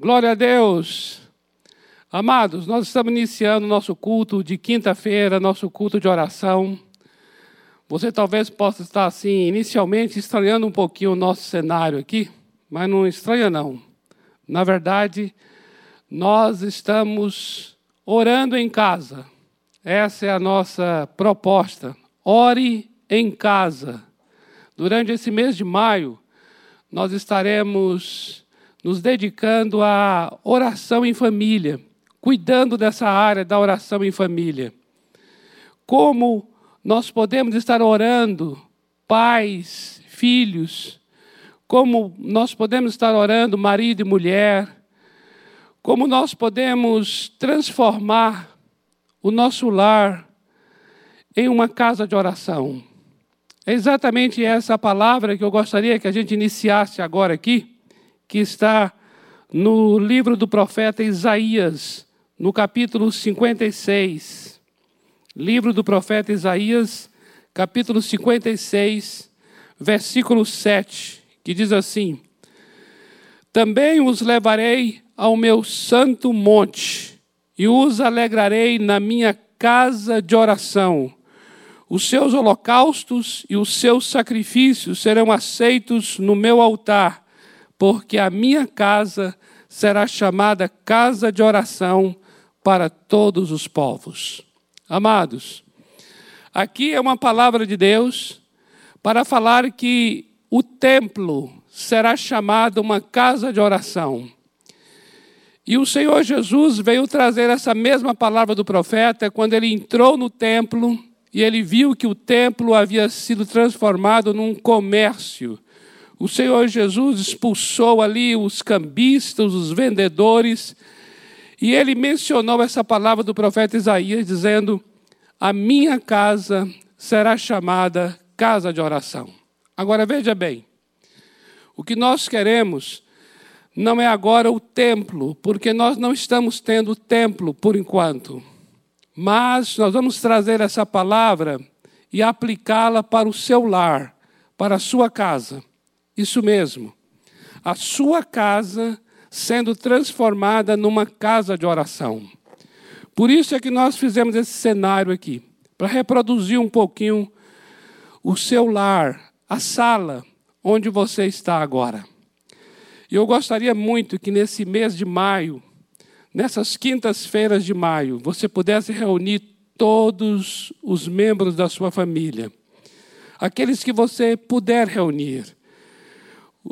Glória a Deus. Amados, nós estamos iniciando nosso culto de quinta-feira, nosso culto de oração. Você talvez possa estar assim, inicialmente estranhando um pouquinho o nosso cenário aqui, mas não estranha não. Na verdade, nós estamos orando em casa. Essa é a nossa proposta. Ore em casa. Durante esse mês de maio, nós estaremos nos dedicando à oração em família, cuidando dessa área da oração em família. Como nós podemos estar orando, pais, filhos, como nós podemos estar orando, marido e mulher, como nós podemos transformar o nosso lar em uma casa de oração. É exatamente essa palavra que eu gostaria que a gente iniciasse agora aqui, que está no livro do profeta Isaías, no capítulo 56. Livro do profeta Isaías, capítulo 56, versículo 7, que diz assim: Também os levarei ao meu santo monte, e os alegrarei na minha casa de oração os seus holocaustos e os seus sacrifícios serão aceitos no meu altar, porque a minha casa será chamada casa de oração para todos os povos. Amados, aqui é uma palavra de Deus para falar que o templo será chamado uma casa de oração. E o Senhor Jesus veio trazer essa mesma palavra do profeta quando ele entrou no templo e ele viu que o templo havia sido transformado num comércio. O Senhor Jesus expulsou ali os cambistas, os vendedores, e ele mencionou essa palavra do profeta Isaías, dizendo: A minha casa será chamada casa de oração. Agora veja bem, o que nós queremos não é agora o templo, porque nós não estamos tendo templo por enquanto. Mas nós vamos trazer essa palavra e aplicá-la para o seu lar, para a sua casa. Isso mesmo. A sua casa sendo transformada numa casa de oração. Por isso é que nós fizemos esse cenário aqui, para reproduzir um pouquinho o seu lar, a sala onde você está agora. E eu gostaria muito que nesse mês de maio nessas quintas-feiras de maio, você pudesse reunir todos os membros da sua família, aqueles que você puder reunir,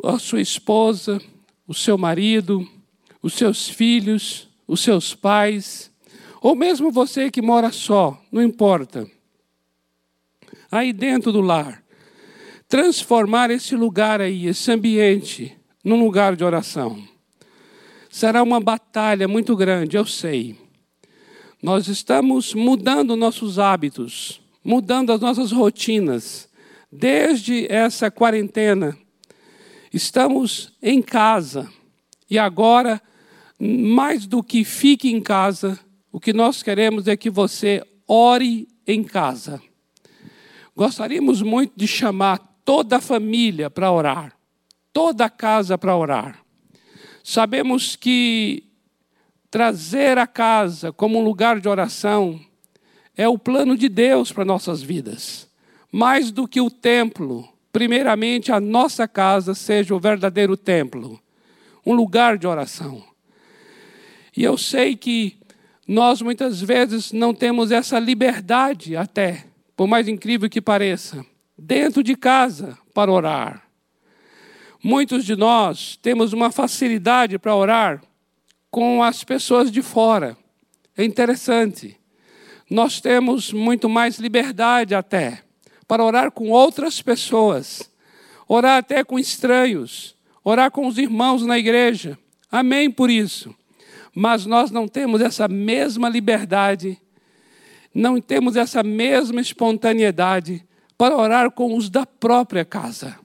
a sua esposa, o seu marido, os seus filhos, os seus pais, ou mesmo você que mora só, não importa. Aí dentro do lar, transformar esse lugar aí, esse ambiente, num lugar de oração. Será uma batalha muito grande, eu sei. Nós estamos mudando nossos hábitos, mudando as nossas rotinas. Desde essa quarentena, estamos em casa. E agora, mais do que fique em casa, o que nós queremos é que você ore em casa. Gostaríamos muito de chamar toda a família para orar, toda a casa para orar. Sabemos que trazer a casa como um lugar de oração é o plano de Deus para nossas vidas. Mais do que o templo, primeiramente a nossa casa seja o verdadeiro templo, um lugar de oração. E eu sei que nós muitas vezes não temos essa liberdade, até, por mais incrível que pareça, dentro de casa para orar. Muitos de nós temos uma facilidade para orar com as pessoas de fora. É interessante. Nós temos muito mais liberdade até para orar com outras pessoas, orar até com estranhos, orar com os irmãos na igreja. Amém por isso. Mas nós não temos essa mesma liberdade, não temos essa mesma espontaneidade para orar com os da própria casa.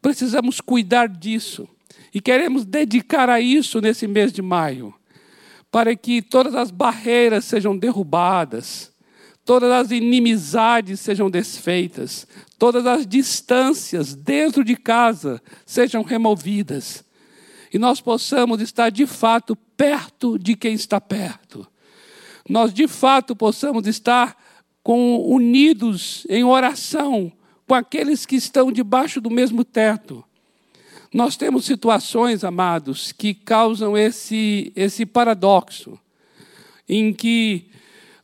Precisamos cuidar disso. E queremos dedicar a isso nesse mês de maio, para que todas as barreiras sejam derrubadas, todas as inimizades sejam desfeitas, todas as distâncias dentro de casa sejam removidas. e nós possamos estar de fato perto de quem está perto. Nós de fato possamos estar com, unidos em oração com aqueles que estão debaixo do mesmo teto. Nós temos situações, amados, que causam esse, esse paradoxo, em que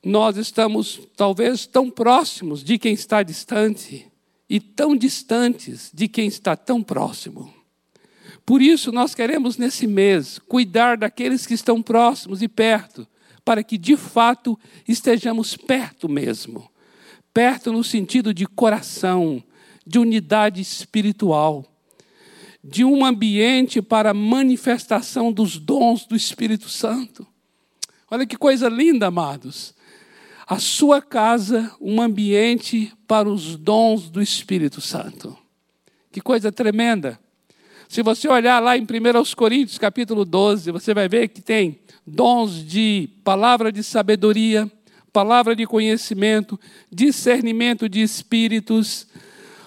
nós estamos talvez tão próximos de quem está distante e tão distantes de quem está tão próximo. Por isso, nós queremos nesse mês cuidar daqueles que estão próximos e perto, para que de fato estejamos perto mesmo. Perto no sentido de coração, de unidade espiritual, de um ambiente para manifestação dos dons do Espírito Santo. Olha que coisa linda, amados. A sua casa, um ambiente para os dons do Espírito Santo. Que coisa tremenda. Se você olhar lá em 1 Coríntios, capítulo 12, você vai ver que tem dons de palavra de sabedoria, palavra de conhecimento, discernimento de espíritos,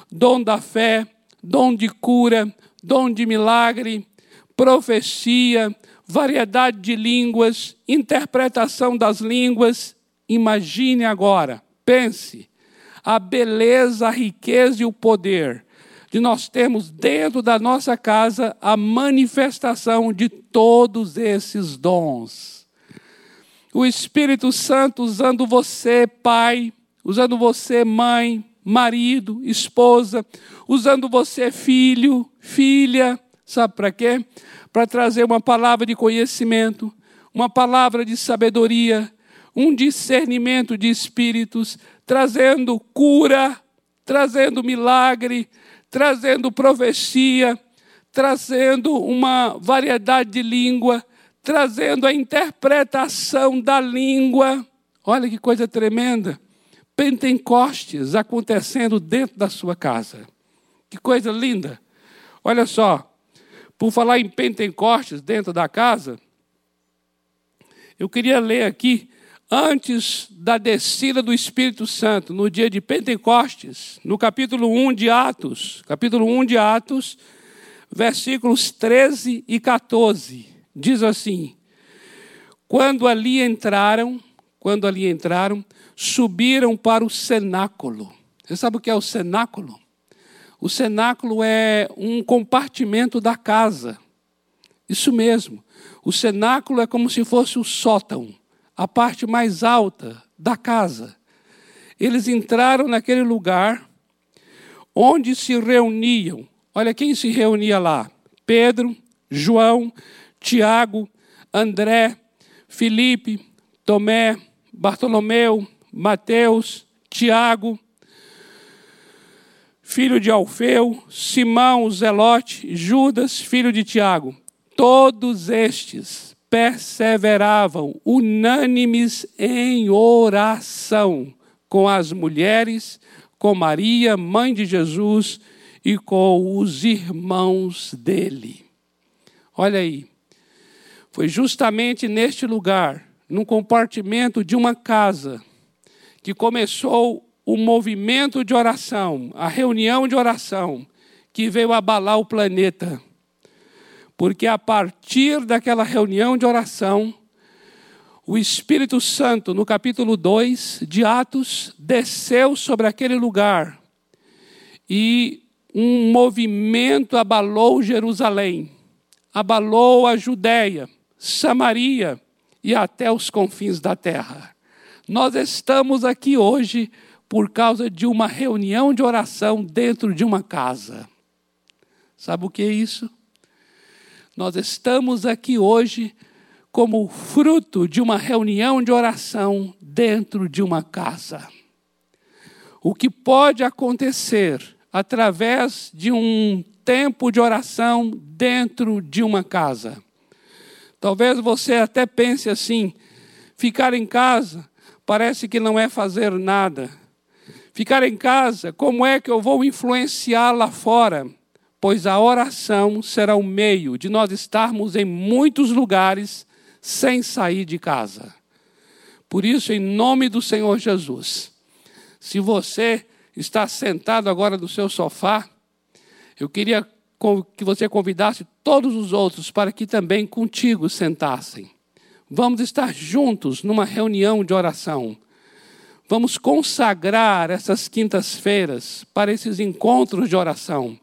dom da fé, dom de cura, dom de milagre, profecia, variedade de línguas, interpretação das línguas. Imagine agora, pense, a beleza, a riqueza e o poder de nós termos dentro da nossa casa a manifestação de todos esses dons. O Espírito Santo usando você, pai, usando você, mãe, marido, esposa, usando você, filho, filha, sabe para quê? Para trazer uma palavra de conhecimento, uma palavra de sabedoria, um discernimento de espíritos, trazendo cura, trazendo milagre, trazendo profecia, trazendo uma variedade de língua, trazendo a interpretação da língua. Olha que coisa tremenda. Pentecostes acontecendo dentro da sua casa. Que coisa linda. Olha só, por falar em Pentecostes dentro da casa, eu queria ler aqui antes da descida do Espírito Santo, no dia de Pentecostes, no capítulo 1 de Atos, capítulo 1 de Atos, versículos 13 e 14, diz assim: Quando ali entraram, quando ali entraram, subiram para o cenáculo. Você sabe o que é o cenáculo? O cenáculo é um compartimento da casa. Isso mesmo. O cenáculo é como se fosse o sótão a parte mais alta da casa. Eles entraram naquele lugar onde se reuniam. Olha quem se reunia lá: Pedro, João, Tiago, André, Felipe, Tomé, Bartolomeu, Mateus, Tiago, filho de Alfeu, Simão, Zelote, Judas, filho de Tiago. Todos estes perseveravam unânimes em oração com as mulheres, com Maria, mãe de Jesus, e com os irmãos dele. Olha aí, foi justamente neste lugar, num compartimento de uma casa, que começou o movimento de oração, a reunião de oração, que veio abalar o planeta porque a partir daquela reunião de oração, o Espírito Santo, no capítulo 2 de Atos, desceu sobre aquele lugar e um movimento abalou Jerusalém, abalou a Judéia, Samaria e até os confins da terra. Nós estamos aqui hoje por causa de uma reunião de oração dentro de uma casa. Sabe o que é isso? Nós estamos aqui hoje como fruto de uma reunião de oração dentro de uma casa. O que pode acontecer através de um tempo de oração dentro de uma casa? Talvez você até pense assim: ficar em casa parece que não é fazer nada. Ficar em casa, como é que eu vou influenciar lá fora? Pois a oração será o meio de nós estarmos em muitos lugares sem sair de casa. Por isso, em nome do Senhor Jesus, se você está sentado agora no seu sofá, eu queria que você convidasse todos os outros para que também contigo sentassem. Vamos estar juntos numa reunião de oração. Vamos consagrar essas quintas-feiras para esses encontros de oração.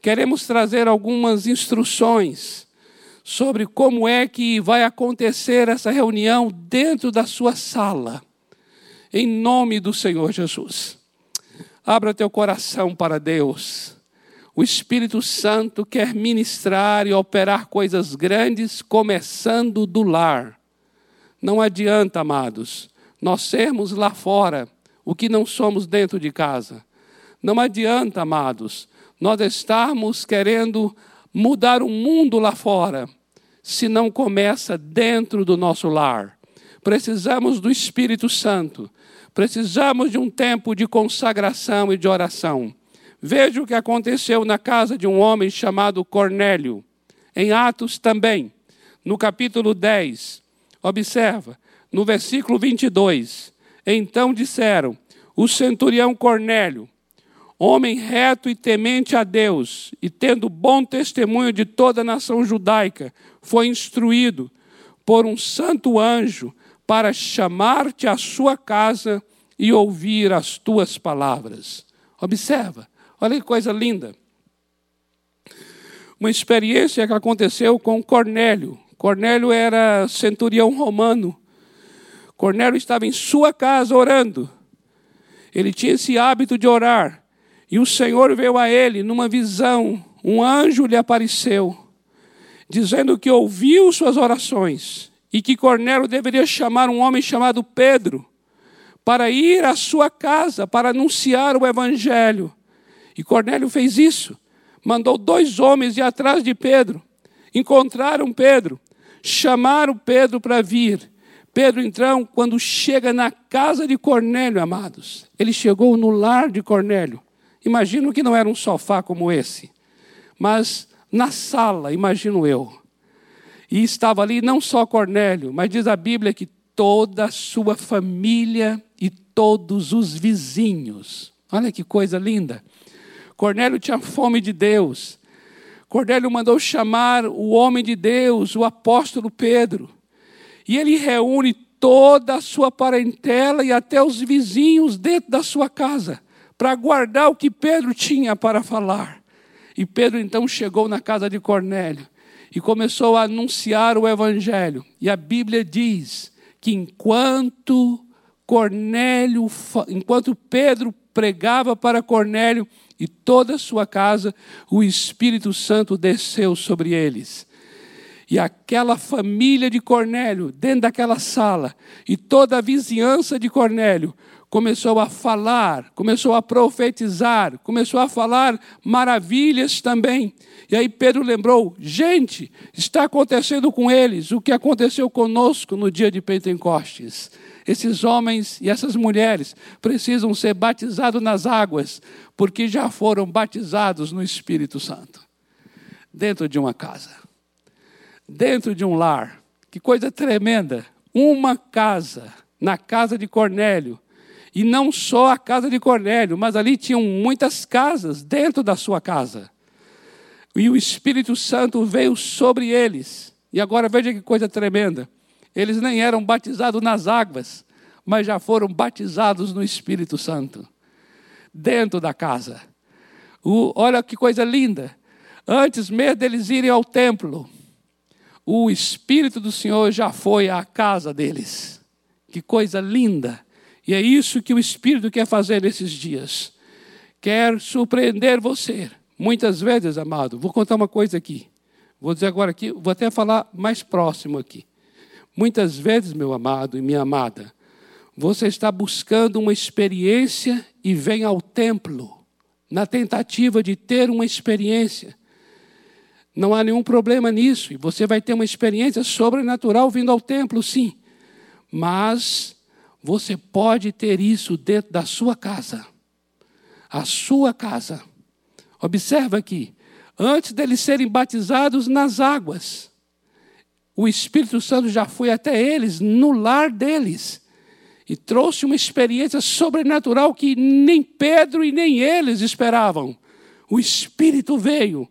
Queremos trazer algumas instruções sobre como é que vai acontecer essa reunião dentro da sua sala. Em nome do Senhor Jesus. Abra teu coração para Deus. O Espírito Santo quer ministrar e operar coisas grandes, começando do lar. Não adianta, amados, nós sermos lá fora o que não somos dentro de casa. Não adianta, amados, nós estarmos querendo mudar o mundo lá fora, se não começa dentro do nosso lar. Precisamos do Espírito Santo, precisamos de um tempo de consagração e de oração. Veja o que aconteceu na casa de um homem chamado Cornélio, em Atos também, no capítulo 10. Observa, no versículo 22. Então disseram: O centurião Cornélio, homem reto e temente a Deus, e tendo bom testemunho de toda a nação judaica, foi instruído por um santo anjo para chamar-te à sua casa e ouvir as tuas palavras. Observa, Olha que coisa linda. Uma experiência que aconteceu com Cornélio. Cornélio era centurião romano. Cornélio estava em sua casa orando. Ele tinha esse hábito de orar. E o Senhor veio a ele numa visão. Um anjo lhe apareceu, dizendo que ouviu suas orações e que Cornélio deveria chamar um homem chamado Pedro para ir à sua casa para anunciar o evangelho. E Cornélio fez isso. Mandou dois homens ir atrás de Pedro. Encontraram Pedro. Chamaram Pedro para vir. Pedro, então, quando chega na casa de Cornélio, amados, ele chegou no lar de Cornélio. Imagino que não era um sofá como esse, mas na sala, imagino eu. E estava ali não só Cornélio, mas diz a Bíblia que toda a sua família e todos os vizinhos. Olha que coisa linda. Cornélio tinha fome de Deus. Cornélio mandou chamar o homem de Deus, o apóstolo Pedro. E ele reúne toda a sua parentela e até os vizinhos dentro da sua casa, para guardar o que Pedro tinha para falar. E Pedro então chegou na casa de Cornélio e começou a anunciar o evangelho. E a Bíblia diz que enquanto Cornélio, enquanto Pedro pregava para Cornélio, e toda a sua casa, o Espírito Santo desceu sobre eles. E aquela família de Cornélio, dentro daquela sala, e toda a vizinhança de Cornélio, começou a falar, começou a profetizar, começou a falar maravilhas também. E aí Pedro lembrou: gente, está acontecendo com eles o que aconteceu conosco no dia de Pentecostes. Esses homens e essas mulheres precisam ser batizados nas águas, porque já foram batizados no Espírito Santo. Dentro de uma casa, dentro de um lar. Que coisa tremenda! Uma casa, na casa de Cornélio. E não só a casa de Cornélio, mas ali tinham muitas casas dentro da sua casa. E o Espírito Santo veio sobre eles. E agora veja que coisa tremenda. Eles nem eram batizados nas águas, mas já foram batizados no Espírito Santo, dentro da casa. O, olha que coisa linda. Antes mesmo deles irem ao templo, o Espírito do Senhor já foi à casa deles. Que coisa linda. E é isso que o Espírito quer fazer nesses dias. Quer surpreender você. Muitas vezes, amado, vou contar uma coisa aqui. Vou dizer agora aqui, vou até falar mais próximo aqui. Muitas vezes, meu amado e minha amada, você está buscando uma experiência e vem ao templo na tentativa de ter uma experiência. Não há nenhum problema nisso, e você vai ter uma experiência sobrenatural vindo ao templo, sim. Mas você pode ter isso dentro da sua casa. A sua casa. Observa aqui, antes deles serem batizados nas águas, o Espírito Santo já foi até eles, no lar deles, e trouxe uma experiência sobrenatural que nem Pedro e nem eles esperavam. O Espírito veio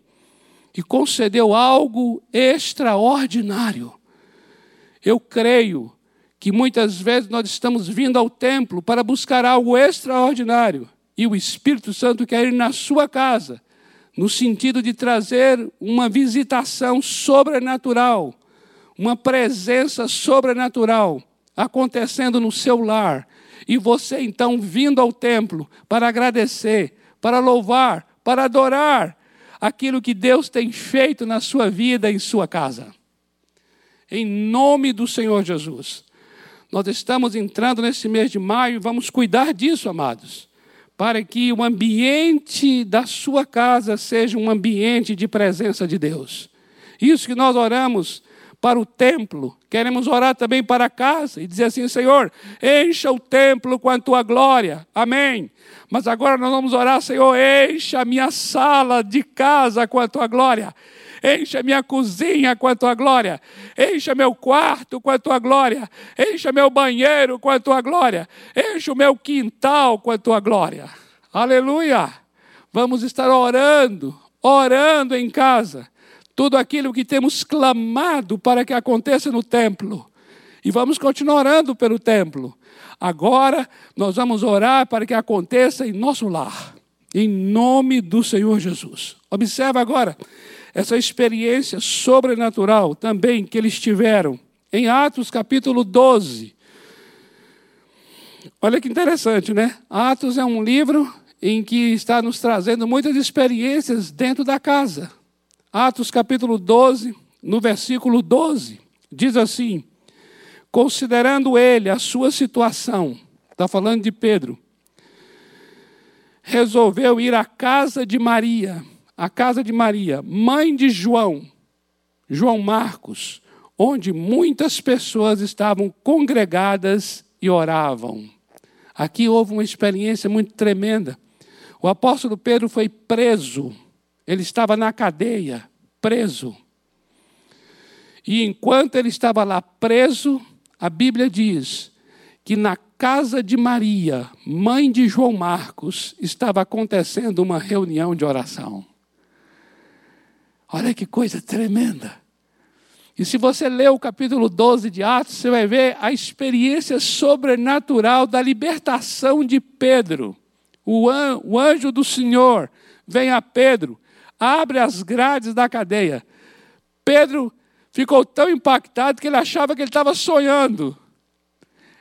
e concedeu algo extraordinário. Eu creio que muitas vezes nós estamos vindo ao templo para buscar algo extraordinário e o Espírito Santo quer ir na sua casa, no sentido de trazer uma visitação sobrenatural, uma presença sobrenatural acontecendo no seu lar, e você então vindo ao templo para agradecer, para louvar, para adorar aquilo que Deus tem feito na sua vida, em sua casa. Em nome do Senhor Jesus. Nós estamos entrando nesse mês de maio e vamos cuidar disso, amados, para que o ambiente da sua casa seja um ambiente de presença de Deus. Isso que nós oramos para o templo, queremos orar também para a casa e dizer assim: Senhor, encha o templo com a tua glória, amém. Mas agora nós vamos orar, Senhor, encha a minha sala de casa com a tua glória encha minha cozinha com a tua glória, encha meu quarto com a tua glória, encha meu banheiro com a tua glória, encha o meu quintal com a tua glória. Aleluia! Vamos estar orando, orando em casa, tudo aquilo que temos clamado para que aconteça no templo. E vamos continuar orando pelo templo. Agora nós vamos orar para que aconteça em nosso lar, em nome do Senhor Jesus. Observa agora essa experiência sobrenatural também que eles tiveram em Atos capítulo 12. Olha que interessante, né? Atos é um livro em que está nos trazendo muitas experiências dentro da casa. Atos capítulo 12, no versículo 12, diz assim: Considerando ele a sua situação, está falando de Pedro, resolveu ir à casa de Maria a casa de Maria, mãe de João, João Marcos, onde muitas pessoas estavam congregadas e oravam. Aqui houve uma experiência muito tremenda. O apóstolo Pedro foi preso, ele estava na cadeia, preso. E enquanto ele estava lá preso, a Bíblia diz que na casa de Maria, mãe de João Marcos, estava acontecendo uma reunião de oração. Olha que coisa tremenda. E se você ler o capítulo 12 de Atos, você vai ver a experiência sobrenatural da libertação de Pedro. O, an, o anjo do Senhor vem a Pedro, abre as grades da cadeia. Pedro ficou tão impactado que ele achava que ele estava sonhando.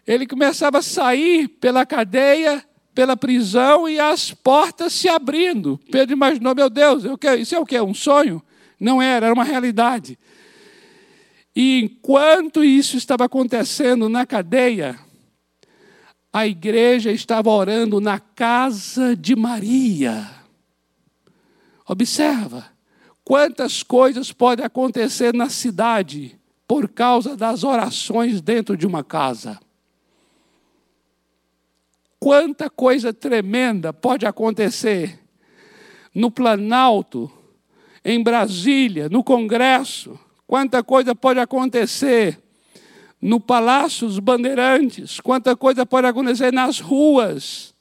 Ele começava a sair pela cadeia, pela prisão e as portas se abrindo. Pedro imaginou: meu Deus, isso é o que? Um sonho? Não era, era uma realidade. E enquanto isso estava acontecendo na cadeia, a igreja estava orando na casa de Maria. Observa quantas coisas podem acontecer na cidade por causa das orações dentro de uma casa. Quanta coisa tremenda pode acontecer no Planalto em Brasília, no Congresso, quanta coisa pode acontecer no Palácio dos Bandeirantes, quanta coisa pode acontecer nas ruas,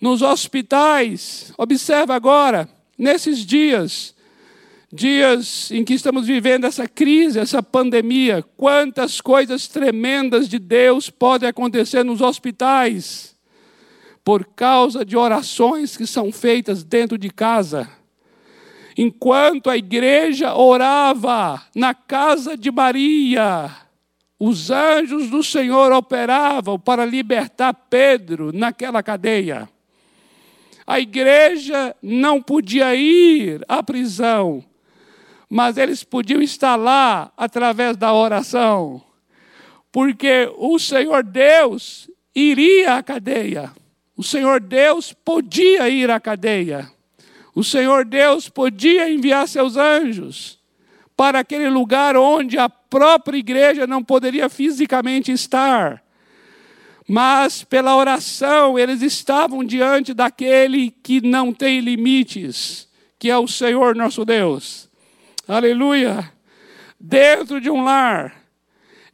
nos hospitais. Observa agora, nesses dias, dias em que estamos vivendo essa crise, essa pandemia, quantas coisas tremendas de Deus podem acontecer nos hospitais por causa de orações que são feitas dentro de casa enquanto a igreja orava na casa de Maria, os anjos do Senhor operavam para libertar Pedro naquela cadeia. A igreja não podia ir à prisão, mas eles podiam estar lá através da oração, porque o Senhor Deus iria à cadeia. O Senhor Deus podia ir à cadeia. O Senhor Deus podia enviar seus anjos para aquele lugar onde a própria igreja não poderia fisicamente estar. Mas pela oração eles estavam diante daquele que não tem limites, que é o Senhor nosso Deus. Aleluia! Dentro de um lar,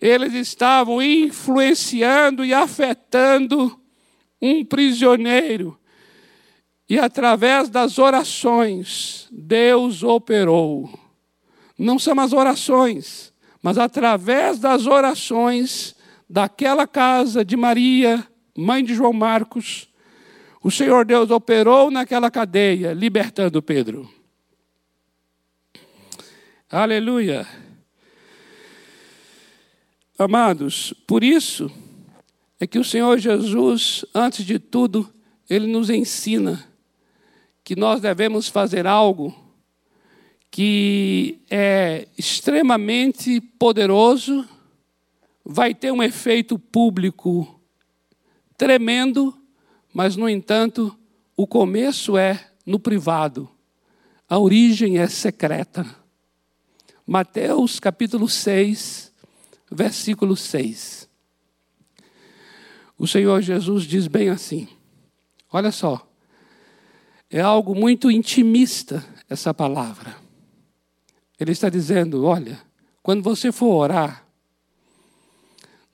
eles estavam influenciando e afetando um prisioneiro E através das orações, Deus operou. Não são as orações, mas através das orações daquela casa de Maria, mãe de João Marcos, o Senhor Deus operou naquela cadeia, libertando Pedro. Aleluia. Amados, por isso é que o Senhor Jesus, antes de tudo, ele nos ensina que nós devemos fazer algo que é extremamente poderoso, vai ter um efeito público tremendo, mas, no entanto, o começo é no privado, a origem é secreta. Mateus capítulo 6, versículo 6. O Senhor Jesus diz bem assim: olha só, é algo muito intimista essa palavra. Ele está dizendo: olha, quando você for orar,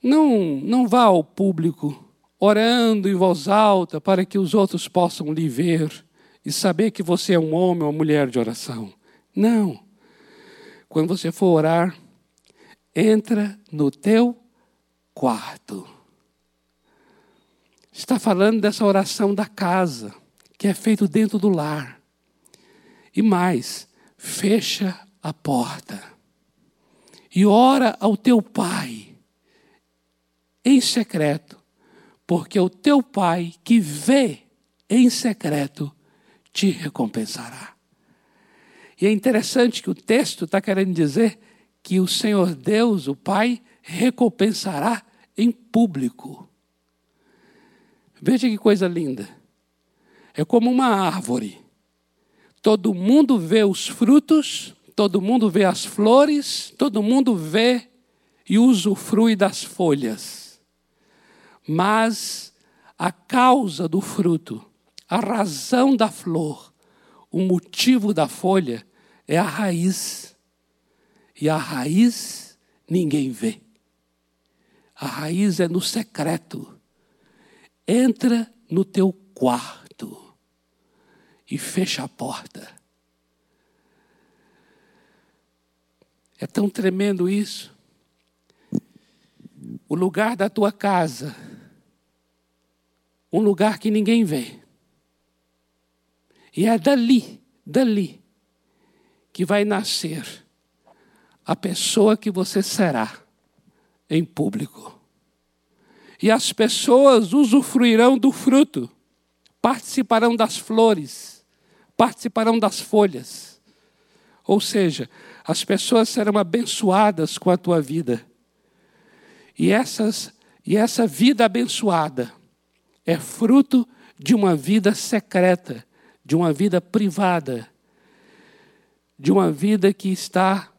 não, não vá ao público orando em voz alta para que os outros possam lhe ver e saber que você é um homem ou uma mulher de oração. Não. Quando você for orar, entra no teu quarto. Está falando dessa oração da casa que é feito dentro do lar. E mais, fecha a porta e ora ao teu pai em secreto, porque o teu pai que vê em secreto te recompensará. E é interessante que o texto está querendo dizer que o Senhor Deus, o Pai, recompensará em público. Veja que coisa linda. É como uma árvore. Todo mundo vê os frutos, todo mundo vê as flores, todo mundo vê e usufrui das folhas. Mas a causa do fruto, a razão da flor, o motivo da folha é a raiz. E a raiz ninguém vê. A raiz é no secreto. Entra no teu quarto e fecha a porta. É tão tremendo isso. O lugar da tua casa, um lugar que ninguém vê. E é dali, dali, que vai nascer a pessoa que você será em público. E as pessoas usufruirão do fruto, participarão das flores participarão das folhas. Ou seja, as pessoas serão abençoadas com a tua vida. E, essas, e essa vida abençoada é fruto de uma vida secreta, de uma vida privada, de uma vida que está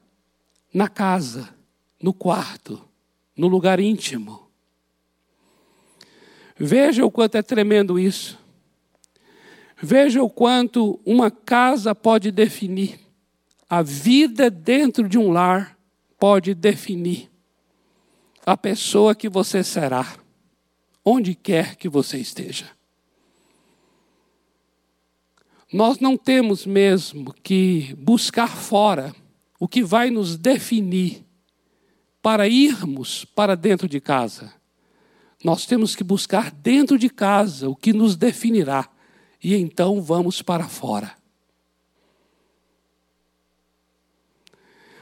na casa, no quarto, no lugar íntimo. Veja o quanto é tremendo isso. Veja o quanto uma casa pode definir. A vida dentro de um lar pode definir a pessoa que você será, onde quer que você esteja. Nós não temos mesmo que buscar fora o que vai nos definir para irmos para dentro de casa. Nós temos que buscar dentro de casa o que nos definirá e então vamos para fora.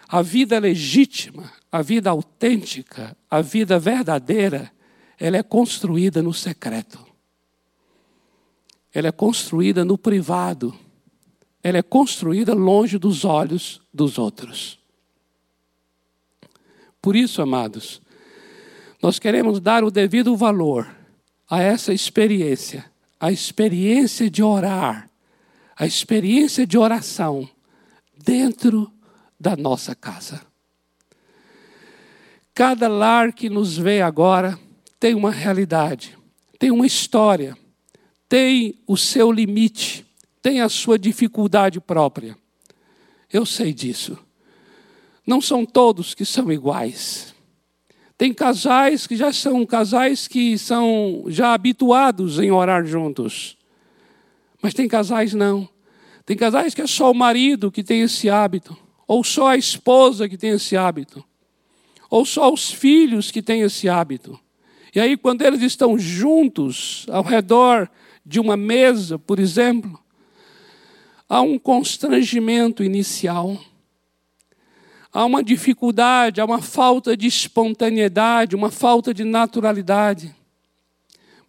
A vida legítima, a vida autêntica, a vida verdadeira, ela é construída no secreto. Ela é construída no privado. Ela é construída longe dos olhos dos outros. Por isso, amados, nós queremos dar o devido valor a essa experiência a experiência de orar, a experiência de oração dentro da nossa casa. Cada lar que nos vê agora tem uma realidade, tem uma história, tem o seu limite, tem a sua dificuldade própria. Eu sei disso. Não são todos que são iguais. Tem casais que já são casais que são já habituados em orar juntos. Mas tem casais não. Tem casais que é só o marido que tem esse hábito, ou só a esposa que tem esse hábito, ou só os filhos que têm esse hábito. E aí, quando eles estão juntos, ao redor de uma mesa, por exemplo, há um constrangimento inicial, há uma dificuldade, há uma falta de espontaneidade, uma falta de naturalidade.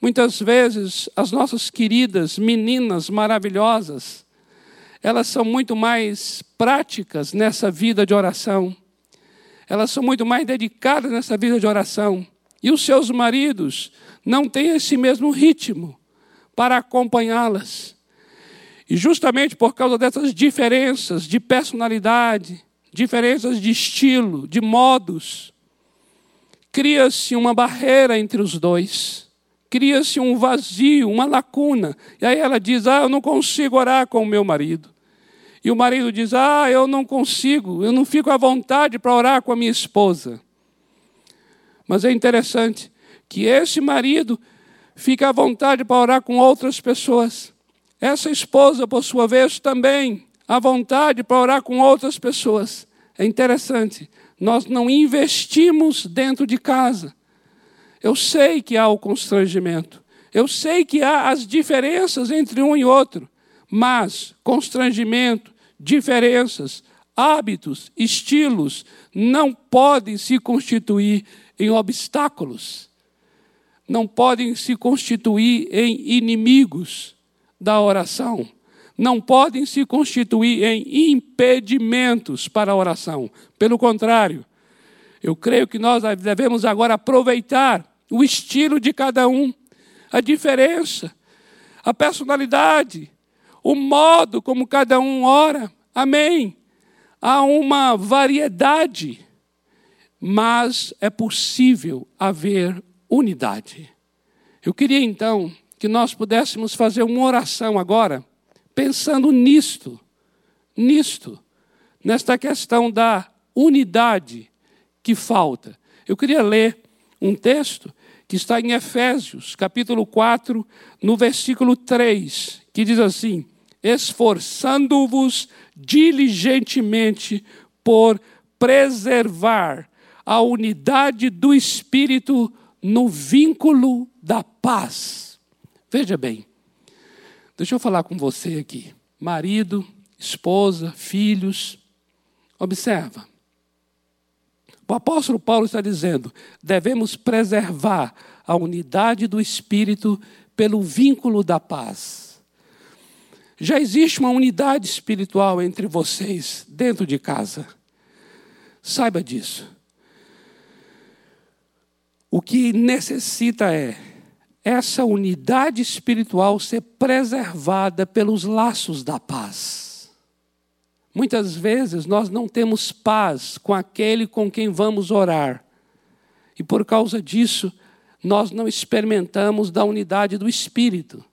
Muitas vezes, as nossas queridas meninas maravilhosas, elas são muito mais práticas nessa vida de oração. Elas são muito mais dedicadas nessa vida de oração. E os seus maridos não têm esse mesmo ritmo para acompanhá-las. E justamente por causa dessas diferenças de personalidade, diferenças de estilo, de modos, cria-se uma barreira entre os dois. Cria-se um vazio, uma lacuna. E aí ela diz: Ah, eu não consigo orar com o meu marido. E o marido diz: Ah, eu não consigo, eu não fico à vontade para orar com a minha esposa. Mas é interessante que esse marido fica à vontade para orar com outras pessoas. Essa esposa, por sua vez, também à vontade para orar com outras pessoas. É interessante, nós não investimos dentro de casa. Eu sei que há o constrangimento, eu sei que há as diferenças entre um e outro, mas constrangimento, diferenças, hábitos, estilos não podem se constituir em obstáculos, não podem se constituir em inimigos da oração, não podem se constituir em impedimentos para a oração. Pelo contrário, eu creio que nós devemos agora aproveitar o estilo de cada um, a diferença, a personalidade, o modo como cada um ora. Amém. Há uma variedade, mas é possível haver unidade. Eu queria então que nós pudéssemos fazer uma oração agora, pensando nisto, nisto, nesta questão da unidade que falta. Eu queria ler um texto que está em Efésios, capítulo 4, no versículo 3, que diz assim: Esforçando-vos diligentemente por preservar a unidade do espírito no vínculo da paz. Veja bem, deixa eu falar com você aqui, marido, esposa, filhos. Observa, o apóstolo Paulo está dizendo: devemos preservar a unidade do espírito pelo vínculo da paz. Já existe uma unidade espiritual entre vocês dentro de casa. Saiba disso. O que necessita é essa unidade espiritual ser preservada pelos laços da paz. Muitas vezes nós não temos paz com aquele com quem vamos orar. E por causa disso, nós não experimentamos da unidade do Espírito.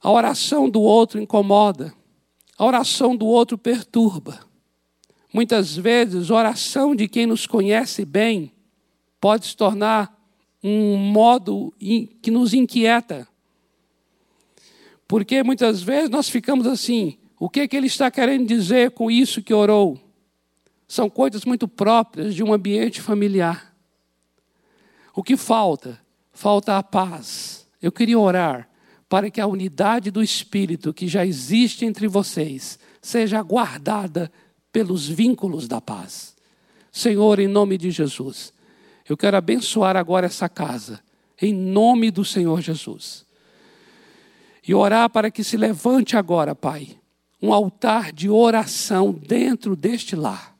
A oração do outro incomoda, a oração do outro perturba. Muitas vezes, a oração de quem nos conhece bem pode se tornar um modo que nos inquieta. Porque muitas vezes nós ficamos assim, o que, é que ele está querendo dizer com isso que orou? São coisas muito próprias de um ambiente familiar. O que falta? Falta a paz. Eu queria orar para que a unidade do Espírito que já existe entre vocês seja guardada pelos vínculos da paz. Senhor, em nome de Jesus, eu quero abençoar agora essa casa, em nome do Senhor Jesus. E orar para que se levante agora, Pai, um altar de oração dentro deste lar.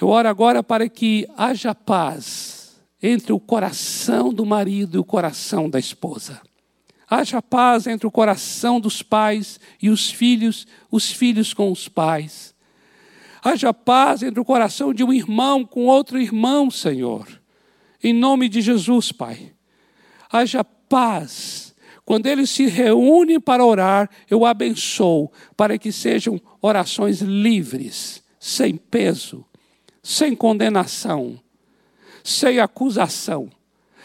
Eu oro agora para que haja paz entre o coração do marido e o coração da esposa. Haja paz entre o coração dos pais e os filhos, os filhos com os pais. Haja paz entre o coração de um irmão com outro irmão, Senhor. Em nome de Jesus, Pai. Haja paz quando eles se reúnem para orar, eu abençoo para que sejam orações livres, sem peso, sem condenação, sem acusação,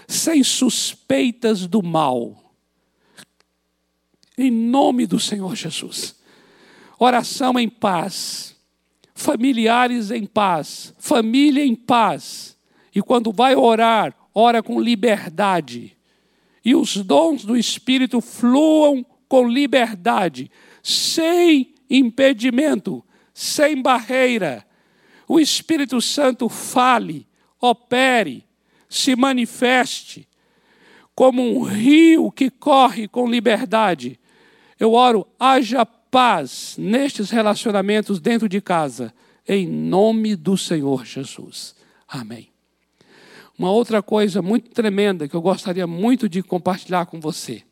sem suspeitas do mal. em nome do Senhor Jesus. Oração em paz, familiares em paz, família em paz. E quando vai orar, ora com liberdade. E os dons do Espírito fluam com liberdade, sem impedimento, sem barreira. O Espírito Santo fale, opere, se manifeste como um rio que corre com liberdade. Eu oro, haja paz nestes relacionamentos dentro de casa, em nome do Senhor Jesus. Amém. Uma outra coisa muito tremenda que eu gostaria muito de compartilhar com você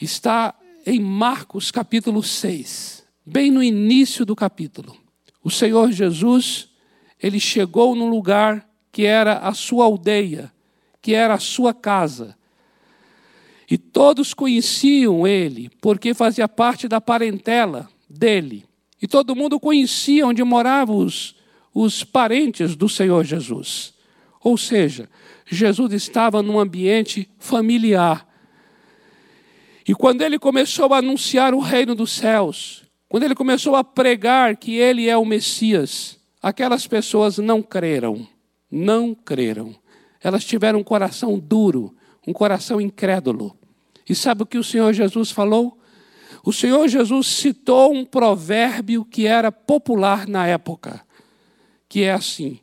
está em Marcos capítulo 6, bem no início do capítulo. O Senhor Jesus, ele chegou num lugar que era a sua aldeia, que era a sua casa. E todos conheciam ele, porque fazia parte da parentela dele. E todo mundo conhecia onde moravam os, os parentes do Senhor Jesus. Ou seja, Jesus estava num ambiente familiar. E quando ele começou a anunciar o reino dos céus, quando ele começou a pregar que ele é o Messias, aquelas pessoas não creram, não creram. Elas tiveram um coração duro, um coração incrédulo. E sabe o que o Senhor Jesus falou? O Senhor Jesus citou um provérbio que era popular na época, que é assim: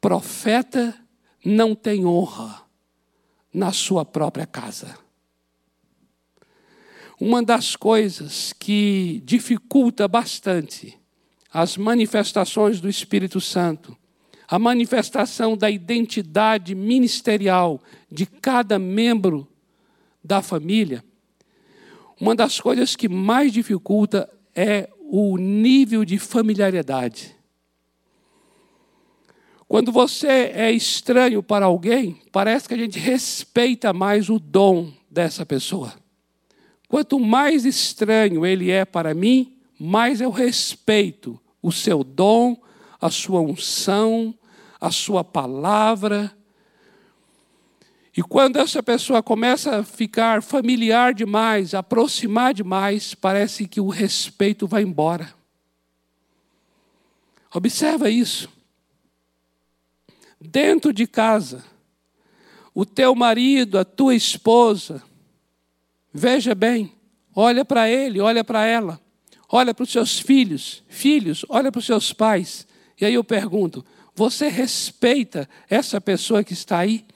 profeta não tem honra na sua própria casa. Uma das coisas que dificulta bastante as manifestações do Espírito Santo, a manifestação da identidade ministerial de cada membro da família, uma das coisas que mais dificulta é o nível de familiaridade. Quando você é estranho para alguém, parece que a gente respeita mais o dom dessa pessoa. Quanto mais estranho ele é para mim, mais eu respeito o seu dom, a sua unção, a sua palavra. E quando essa pessoa começa a ficar familiar demais, aproximar demais, parece que o respeito vai embora. Observa isso dentro de casa, o teu marido, a tua esposa, veja bem, olha para ele, olha para ela, olha para os seus filhos, filhos, olha para os seus pais. E aí eu pergunto: você respeita essa pessoa que está aí?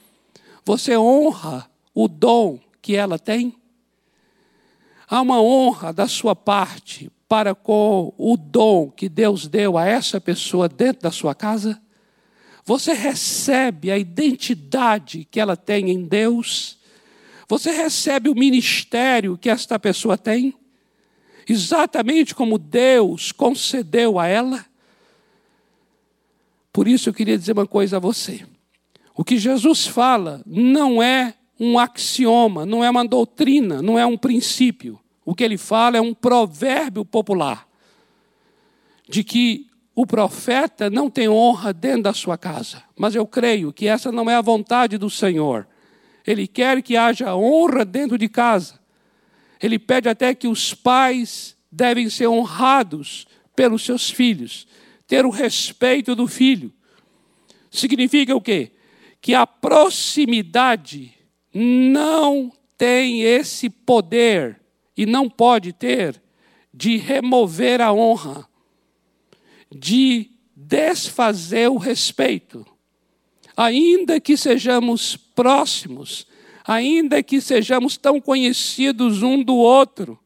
Você honra o dom que ela tem? Há uma honra da sua parte para com o dom que Deus deu a essa pessoa dentro da sua casa? Você recebe a identidade que ela tem em Deus. Você recebe o ministério que esta pessoa tem, exatamente como Deus concedeu a ela. Por isso eu queria dizer uma coisa a você. O que Jesus fala não é um axioma, não é uma doutrina, não é um princípio. O que ele fala é um provérbio popular de que o profeta não tem honra dentro da sua casa, mas eu creio que essa não é a vontade do Senhor. Ele quer que haja honra dentro de casa. Ele pede até que os pais devem ser honrados pelos seus filhos, ter o respeito do filho. Significa o quê? Que a proximidade não tem esse poder e não pode ter de remover a honra de desfazer o respeito. Ainda que sejamos próximos, ainda que sejamos tão conhecidos um do outro,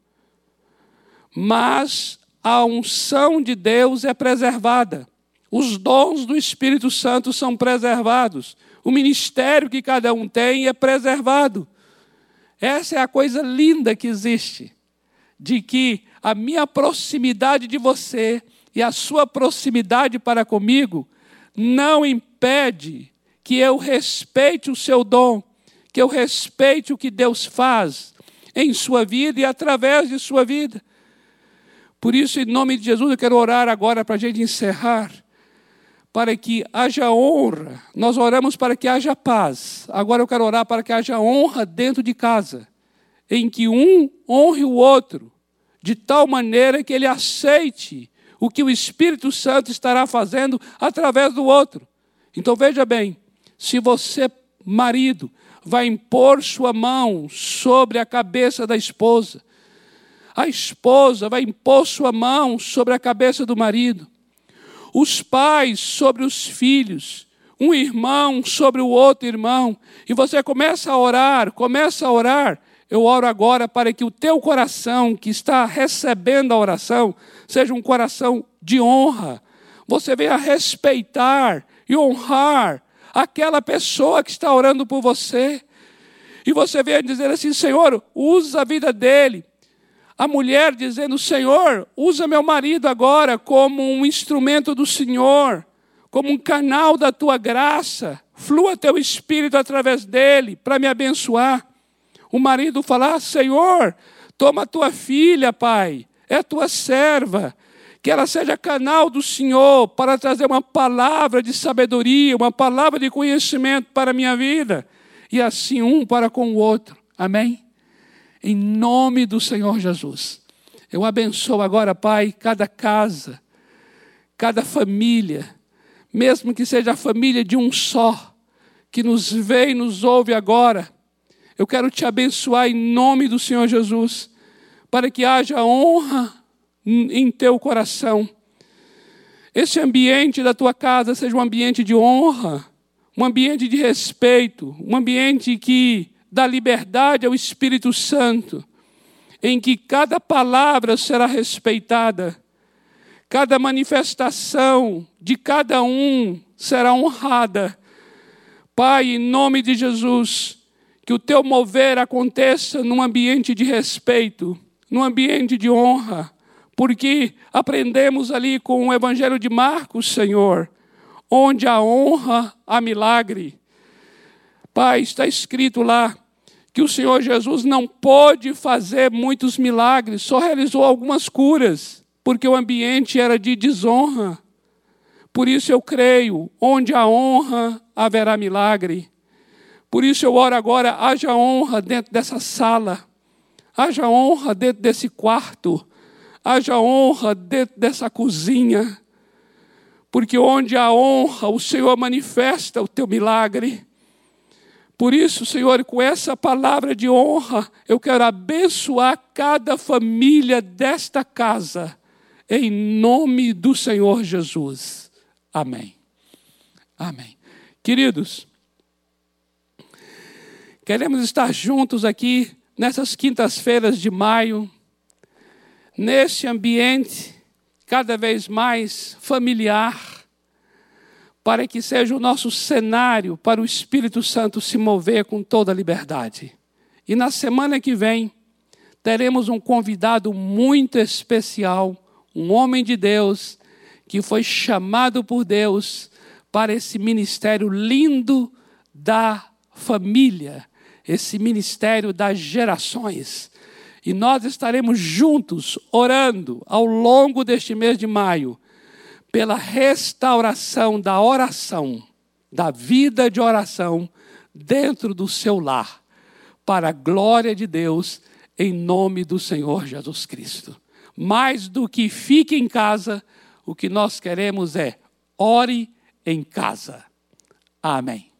mas a unção de Deus é preservada. Os dons do Espírito Santo são preservados. O ministério que cada um tem é preservado. Essa é a coisa linda que existe, de que a minha proximidade de você e a sua proximidade para comigo não impede que eu respeite o seu dom, que eu respeite o que Deus faz em sua vida e através de sua vida. Por isso, em nome de Jesus, eu quero orar agora para a gente encerrar, para que haja honra. Nós oramos para que haja paz. Agora eu quero orar para que haja honra dentro de casa. em que um honre o outro, de tal maneira que ele aceite o que o Espírito Santo estará fazendo através do outro. Então veja bem, se você, marido, vai impor sua mão sobre a cabeça da esposa, a esposa vai impor sua mão sobre a cabeça do marido, os pais sobre os filhos, um irmão sobre o outro irmão, e você começa a orar, começa a orar. Eu oro agora para que o teu coração que está recebendo a oração seja um coração de honra. Você venha respeitar e honrar aquela pessoa que está orando por você. E você venha dizer assim: Senhor, usa a vida dele. A mulher dizendo: Senhor, usa meu marido agora como um instrumento do Senhor como um canal da tua graça, flua teu espírito através dele para me abençoar. O marido falar: Senhor, toma tua filha, pai, é tua serva, que ela seja canal do Senhor para trazer uma palavra de sabedoria, uma palavra de conhecimento para a minha vida, e assim um para com o outro. Amém? Em nome do Senhor Jesus. Eu abençoo agora, Pai, cada casa, cada família, mesmo que seja a família de um só, que nos vê e nos ouve agora, eu quero te abençoar em nome do Senhor Jesus, para que haja honra em teu coração. Esse ambiente da tua casa seja um ambiente de honra, um ambiente de respeito, um ambiente que dá liberdade ao Espírito Santo, em que cada palavra será respeitada cada manifestação de cada um será honrada. Pai, em nome de Jesus, que o teu mover aconteça num ambiente de respeito, num ambiente de honra, porque aprendemos ali com o Evangelho de Marcos, Senhor, onde a honra há milagre. Pai, está escrito lá que o Senhor Jesus não pôde fazer muitos milagres, só realizou algumas curas porque o ambiente era de desonra. Por isso eu creio, onde há honra, haverá milagre. Por isso eu oro agora, haja honra dentro dessa sala, haja honra dentro desse quarto, haja honra dentro dessa cozinha, porque onde há honra, o Senhor manifesta o teu milagre. Por isso, Senhor, com essa palavra de honra, eu quero abençoar cada família desta casa em nome do Senhor Jesus. Amém. Amém. Queridos, queremos estar juntos aqui nessas quintas-feiras de maio, nesse ambiente cada vez mais familiar, para que seja o nosso cenário para o Espírito Santo se mover com toda a liberdade. E na semana que vem, teremos um convidado muito especial um homem de Deus que foi chamado por Deus para esse ministério lindo da família, esse ministério das gerações. E nós estaremos juntos orando ao longo deste mês de maio pela restauração da oração, da vida de oração dentro do seu lar, para a glória de Deus, em nome do Senhor Jesus Cristo mais do que fique em casa, o que nós queremos é ore em casa. Amém.